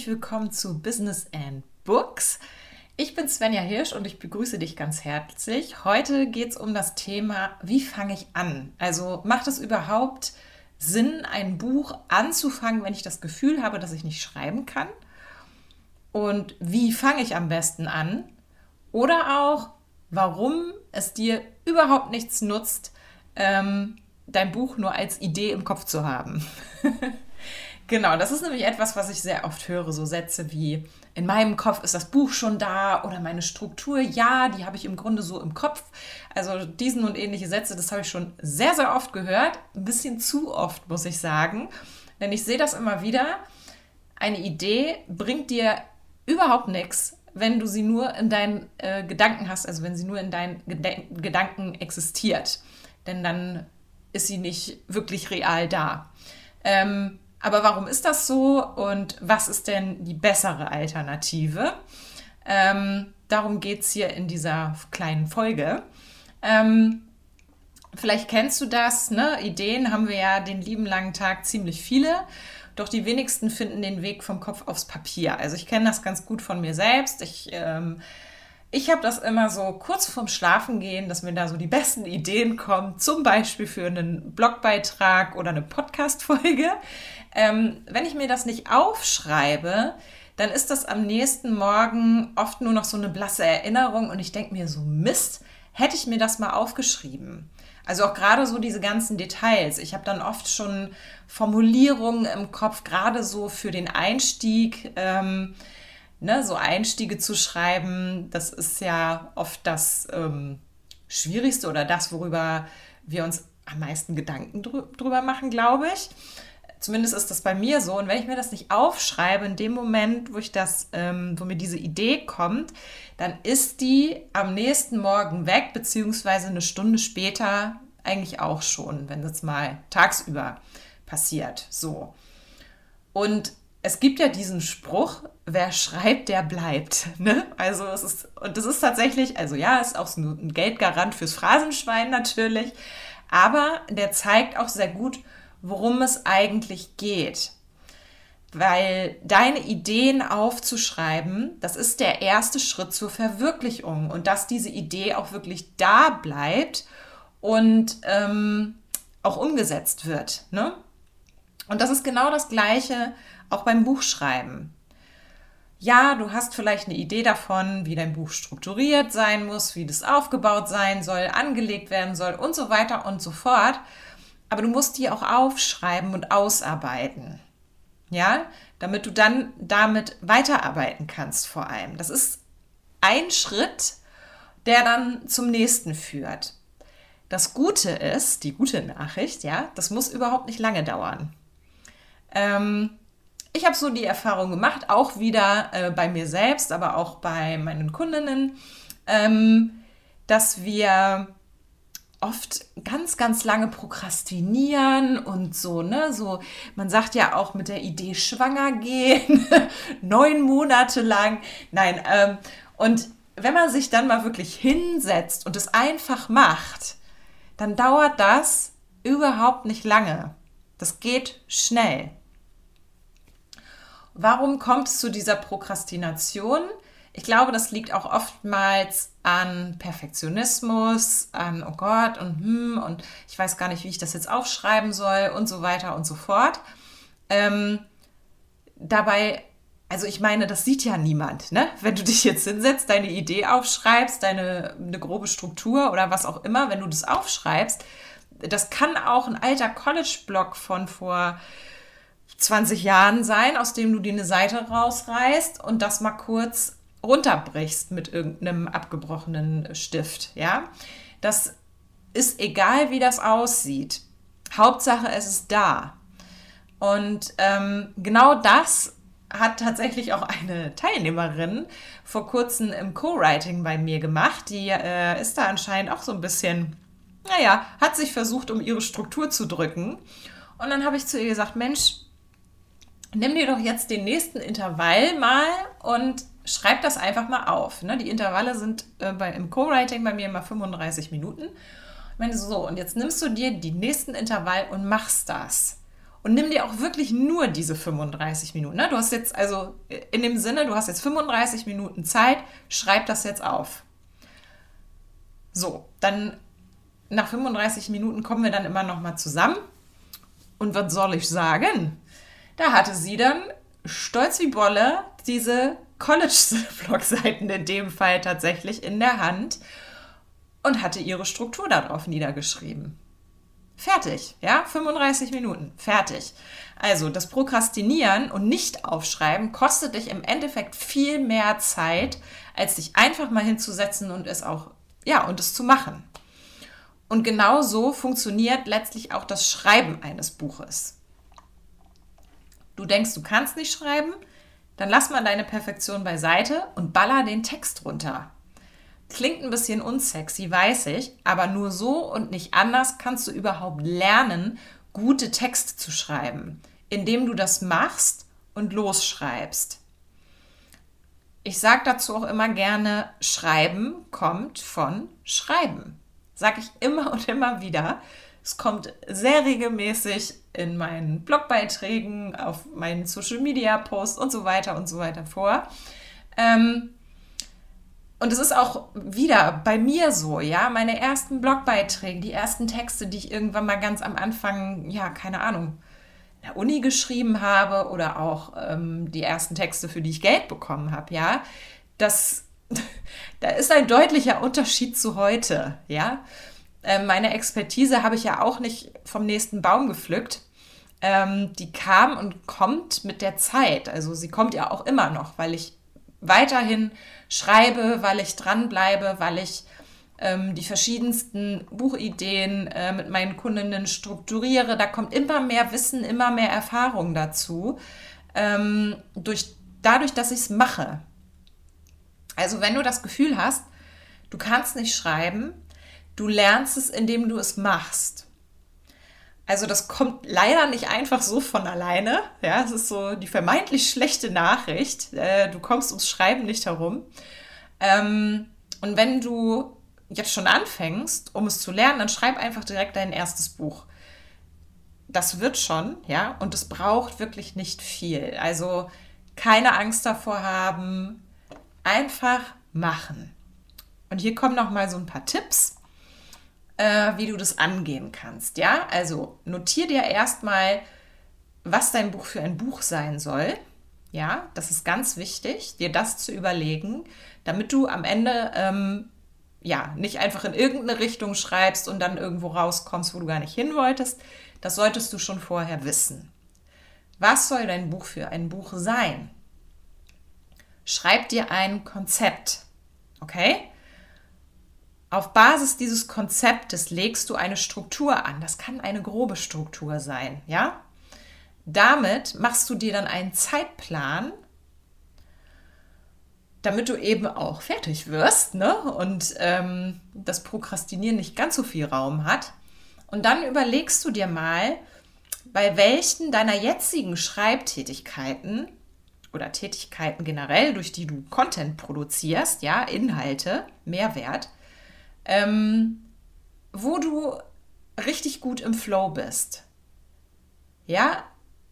herzlich willkommen zu Business and Books. Ich bin Svenja Hirsch und ich begrüße dich ganz herzlich. Heute geht es um das Thema, wie fange ich an? Also macht es überhaupt Sinn, ein Buch anzufangen, wenn ich das Gefühl habe, dass ich nicht schreiben kann? Und wie fange ich am besten an? Oder auch, warum es dir überhaupt nichts nutzt, ähm, dein Buch nur als Idee im Kopf zu haben. genau, das ist nämlich etwas, was ich sehr oft höre, so Sätze wie, in meinem Kopf ist das Buch schon da oder meine Struktur, ja, die habe ich im Grunde so im Kopf. Also diesen und ähnliche Sätze, das habe ich schon sehr, sehr oft gehört. Ein bisschen zu oft, muss ich sagen. Denn ich sehe das immer wieder. Eine Idee bringt dir überhaupt nichts, wenn du sie nur in deinen äh, Gedanken hast, also wenn sie nur in deinen Gede Gedanken existiert. Denn dann ist sie nicht wirklich real da. Ähm, aber warum ist das so und was ist denn die bessere Alternative? Ähm, darum geht es hier in dieser kleinen Folge. Ähm, vielleicht kennst du das, ne? Ideen haben wir ja den lieben langen Tag ziemlich viele. Doch die wenigsten finden den Weg vom Kopf aufs Papier. Also ich kenne das ganz gut von mir selbst. Ich ähm, ich habe das immer so kurz vorm Schlafengehen, dass mir da so die besten Ideen kommen, zum Beispiel für einen Blogbeitrag oder eine Podcast-Folge. Ähm, wenn ich mir das nicht aufschreibe, dann ist das am nächsten Morgen oft nur noch so eine blasse Erinnerung und ich denke mir so, Mist, hätte ich mir das mal aufgeschrieben. Also auch gerade so diese ganzen Details. Ich habe dann oft schon Formulierungen im Kopf, gerade so für den Einstieg. Ähm, ne, so Einstiege zu schreiben, das ist ja oft das ähm, Schwierigste oder das, worüber wir uns am meisten Gedanken drüber machen, glaube ich. Zumindest ist das bei mir so. Und wenn ich mir das nicht aufschreibe, in dem Moment, wo ich das, ähm, wo mir diese Idee kommt, dann ist die am nächsten Morgen weg, beziehungsweise eine Stunde später eigentlich auch schon, wenn das mal tagsüber passiert. So. Und es gibt ja diesen Spruch, wer schreibt, der bleibt. Ne? Also es ist, und das ist tatsächlich, also ja, ist auch so ein Geldgarant fürs Phrasenschwein natürlich, aber der zeigt auch sehr gut, worum es eigentlich geht. Weil deine Ideen aufzuschreiben, das ist der erste Schritt zur Verwirklichung und dass diese Idee auch wirklich da bleibt und ähm, auch umgesetzt wird. Ne? Und das ist genau das Gleiche auch beim Buchschreiben. Ja, du hast vielleicht eine Idee davon, wie dein Buch strukturiert sein muss, wie das aufgebaut sein soll, angelegt werden soll und so weiter und so fort. Aber du musst die auch aufschreiben und ausarbeiten. Ja, damit du dann damit weiterarbeiten kannst vor allem. Das ist ein Schritt, der dann zum nächsten führt. Das Gute ist, die gute Nachricht, ja, das muss überhaupt nicht lange dauern. Ähm, ich habe so die Erfahrung gemacht, auch wieder äh, bei mir selbst, aber auch bei meinen Kundinnen, ähm, dass wir oft ganz, ganz lange prokrastinieren und so, ne, so, man sagt ja auch mit der Idee schwanger gehen, neun Monate lang, nein, ähm, und wenn man sich dann mal wirklich hinsetzt und es einfach macht, dann dauert das überhaupt nicht lange. Das geht schnell. Warum kommt es zu dieser Prokrastination? Ich glaube, das liegt auch oftmals an Perfektionismus, an oh Gott und hm und ich weiß gar nicht, wie ich das jetzt aufschreiben soll und so weiter und so fort. Ähm, dabei, also ich meine, das sieht ja niemand, ne? Wenn du dich jetzt hinsetzt, deine Idee aufschreibst, deine eine grobe Struktur oder was auch immer, wenn du das aufschreibst, das kann auch ein alter College-Blog von vor 20 Jahren sein, aus dem du dir eine Seite rausreißt und das mal kurz runterbrichst mit irgendeinem abgebrochenen Stift. Ja, das ist egal, wie das aussieht. Hauptsache, es ist da. Und ähm, genau das hat tatsächlich auch eine Teilnehmerin vor kurzem im Co-Writing bei mir gemacht. Die äh, ist da anscheinend auch so ein bisschen, naja, hat sich versucht, um ihre Struktur zu drücken. Und dann habe ich zu ihr gesagt, Mensch, nimm dir doch jetzt den nächsten Intervall mal und schreib das einfach mal auf. Ne? Die Intervalle sind äh, bei, im Co-Writing bei mir immer 35 Minuten. Wenn so, und jetzt nimmst du dir den nächsten Intervall und machst das. und nimm dir auch wirklich nur diese 35 Minuten. Ne? Du hast jetzt also in dem Sinne, du hast jetzt 35 Minuten Zeit, schreib das jetzt auf. So, dann nach 35 Minuten kommen wir dann immer noch mal zusammen. Und was soll ich sagen? Da hatte sie dann stolz wie Bolle diese College-Blog-Seiten in dem Fall tatsächlich in der Hand und hatte ihre Struktur darauf niedergeschrieben. Fertig, ja, 35 Minuten, fertig. Also das Prokrastinieren und nicht aufschreiben kostet dich im Endeffekt viel mehr Zeit, als dich einfach mal hinzusetzen und es auch, ja, und es zu machen. Und genau so funktioniert letztlich auch das Schreiben eines Buches. Du denkst, du kannst nicht schreiben, dann lass mal deine Perfektion beiseite und baller den Text runter. Klingt ein bisschen unsexy, weiß ich, aber nur so und nicht anders kannst du überhaupt lernen, gute Texte zu schreiben, indem du das machst und losschreibst. Ich sage dazu auch immer gerne, Schreiben kommt von Schreiben. Sage ich immer und immer wieder. Es kommt sehr regelmäßig in meinen Blogbeiträgen, auf meinen Social Media Posts und so weiter und so weiter vor. Ähm, und es ist auch wieder bei mir so, ja, meine ersten Blogbeiträge, die ersten Texte, die ich irgendwann mal ganz am Anfang, ja, keine Ahnung, in der Uni geschrieben habe oder auch ähm, die ersten Texte, für die ich Geld bekommen habe, ja, das, da ist ein deutlicher Unterschied zu heute, ja. Ähm, meine Expertise habe ich ja auch nicht vom nächsten Baum gepflückt. Ähm, die kam und kommt mit der Zeit. Also sie kommt ja auch immer noch, weil ich weiterhin schreibe, weil ich dranbleibe, weil ich ähm, die verschiedensten Buchideen äh, mit meinen Kundinnen strukturiere. Da kommt immer mehr Wissen, immer mehr Erfahrung dazu, ähm, durch, dadurch, dass ich es mache. Also wenn du das Gefühl hast, du kannst nicht schreiben, du lernst es, indem du es machst. Also das kommt leider nicht einfach so von alleine. Ja, es ist so die vermeintlich schlechte Nachricht. Äh, du kommst ums Schreiben nicht herum. Ähm, und wenn du jetzt schon anfängst, um es zu lernen, dann schreib einfach direkt dein erstes Buch. Das wird schon, ja, und es braucht wirklich nicht viel. Also keine Angst davor haben, einfach machen. Und hier kommen noch mal so ein paar Tipps äh, wie du das angehen kannst. Ja, also notier dir erstmal, was dein Buch für ein Buch sein soll. Ja, das ist ganz wichtig, dir das zu überlegen, damit du am Ende ähm, ja nicht einfach in irgendeine Richtung schreibst und dann irgendwo rauskommst, wo du gar nicht hin wolltest. Das solltest du schon vorher wissen. Was soll dein Buch für ein Buch sein? Schreib dir ein Konzept. Okay? Auf Basis dieses Konzeptes legst du eine Struktur an. Das kann eine grobe Struktur sein, ja? Damit machst du dir dann einen Zeitplan, damit du eben auch fertig wirst ne? und ähm, das Prokrastinieren nicht ganz so viel Raum hat. Und dann überlegst du dir mal, bei welchen deiner jetzigen Schreibtätigkeiten oder Tätigkeiten generell, durch die du Content produzierst, ja, Inhalte, Mehrwert, ähm, wo du richtig gut im Flow bist. Ja,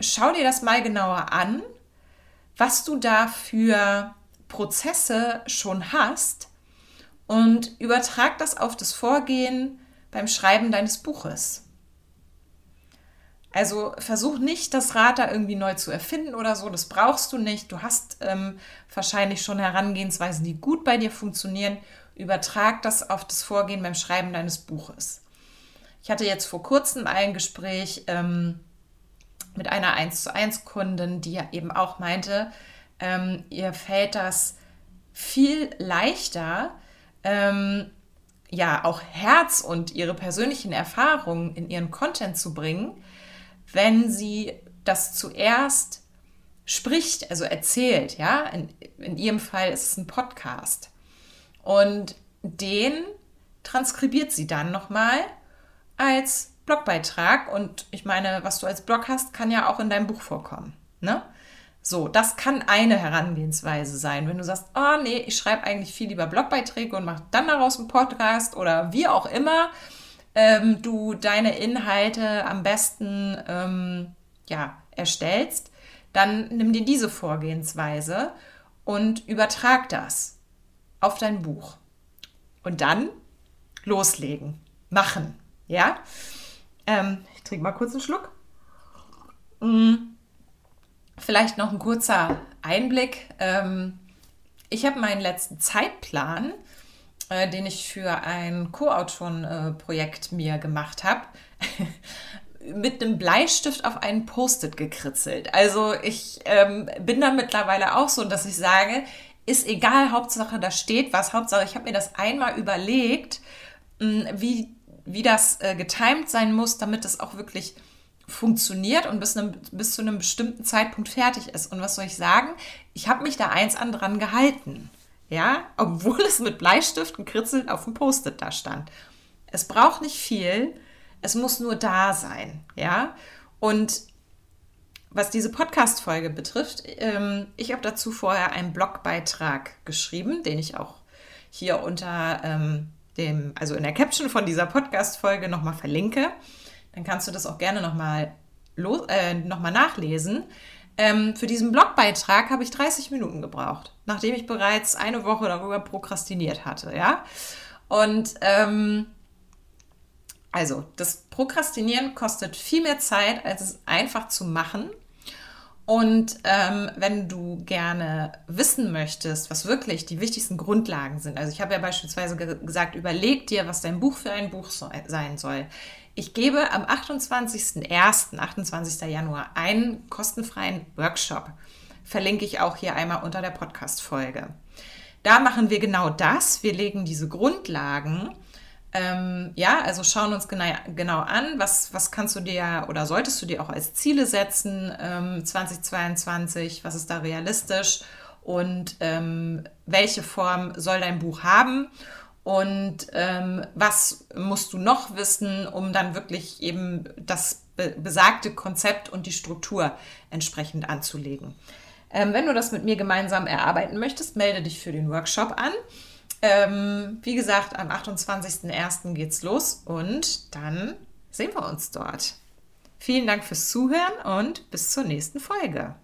schau dir das mal genauer an, was du da für Prozesse schon hast und übertrag das auf das Vorgehen beim Schreiben deines Buches. Also versuch nicht, das Rad da irgendwie neu zu erfinden oder so. Das brauchst du nicht. Du hast ähm, wahrscheinlich schon Herangehensweisen, die gut bei dir funktionieren Übertrag das auf das Vorgehen beim Schreiben deines Buches. Ich hatte jetzt vor kurzem ein Gespräch ähm, mit einer 1 zu 1 Kundin, die ja eben auch meinte, ähm, ihr fällt das viel leichter, ähm, ja, auch Herz und ihre persönlichen Erfahrungen in ihren Content zu bringen, wenn sie das zuerst spricht, also erzählt, ja. In, in ihrem Fall ist es ein Podcast. Und den transkribiert sie dann nochmal als Blogbeitrag. Und ich meine, was du als Blog hast, kann ja auch in deinem Buch vorkommen. Ne? So, das kann eine Herangehensweise sein. Wenn du sagst, oh nee, ich schreibe eigentlich viel lieber Blogbeiträge und mache dann daraus einen Podcast oder wie auch immer, ähm, du deine Inhalte am besten ähm, ja, erstellst, dann nimm dir diese Vorgehensweise und übertrag das auf dein Buch. Und dann loslegen, machen, ja? Ähm, ich trinke mal kurz einen Schluck. Hm, vielleicht noch ein kurzer Einblick. Ähm, ich habe meinen letzten Zeitplan, äh, den ich für ein Co-Autoren-Projekt mir gemacht habe, mit einem Bleistift auf einen Post-it gekritzelt. Also ich ähm, bin da mittlerweile auch so, dass ich sage, ist egal, Hauptsache da steht was, Hauptsache ich habe mir das einmal überlegt, hm, wie, wie das äh, getimed sein muss, damit es auch wirklich funktioniert und bis, einem, bis zu einem bestimmten Zeitpunkt fertig ist. Und was soll ich sagen? Ich habe mich da eins an dran gehalten. Ja, obwohl es mit Bleistift gekritzelt auf dem Post-it da stand. Es braucht nicht viel, es muss nur da sein. Ja, und was diese Podcast-Folge betrifft, ähm, ich habe dazu vorher einen Blogbeitrag geschrieben, den ich auch hier unter ähm, dem, also in der Caption von dieser Podcast-Folge nochmal verlinke. Dann kannst du das auch gerne nochmal äh, noch nachlesen. Ähm, für diesen Blogbeitrag habe ich 30 Minuten gebraucht, nachdem ich bereits eine Woche darüber prokrastiniert hatte, ja. Und ähm, also, das Prokrastinieren kostet viel mehr Zeit, als es einfach zu machen. Und ähm, wenn du gerne wissen möchtest, was wirklich die wichtigsten Grundlagen sind, also ich habe ja beispielsweise ge gesagt, überleg dir, was dein Buch für ein Buch so sein soll. Ich gebe am 28.01., 28. Januar, einen kostenfreien Workshop. Verlinke ich auch hier einmal unter der Podcast-Folge. Da machen wir genau das. Wir legen diese Grundlagen ähm, ja, also schauen uns genau, genau an, was, was kannst du dir oder solltest du dir auch als Ziele setzen ähm, 2022, was ist da realistisch und ähm, welche Form soll dein Buch haben und ähm, was musst du noch wissen, um dann wirklich eben das be besagte Konzept und die Struktur entsprechend anzulegen. Ähm, wenn du das mit mir gemeinsam erarbeiten möchtest, melde dich für den Workshop an. Ähm, wie gesagt, am 28.01. geht's los und dann sehen wir uns dort. Vielen Dank fürs Zuhören und bis zur nächsten Folge.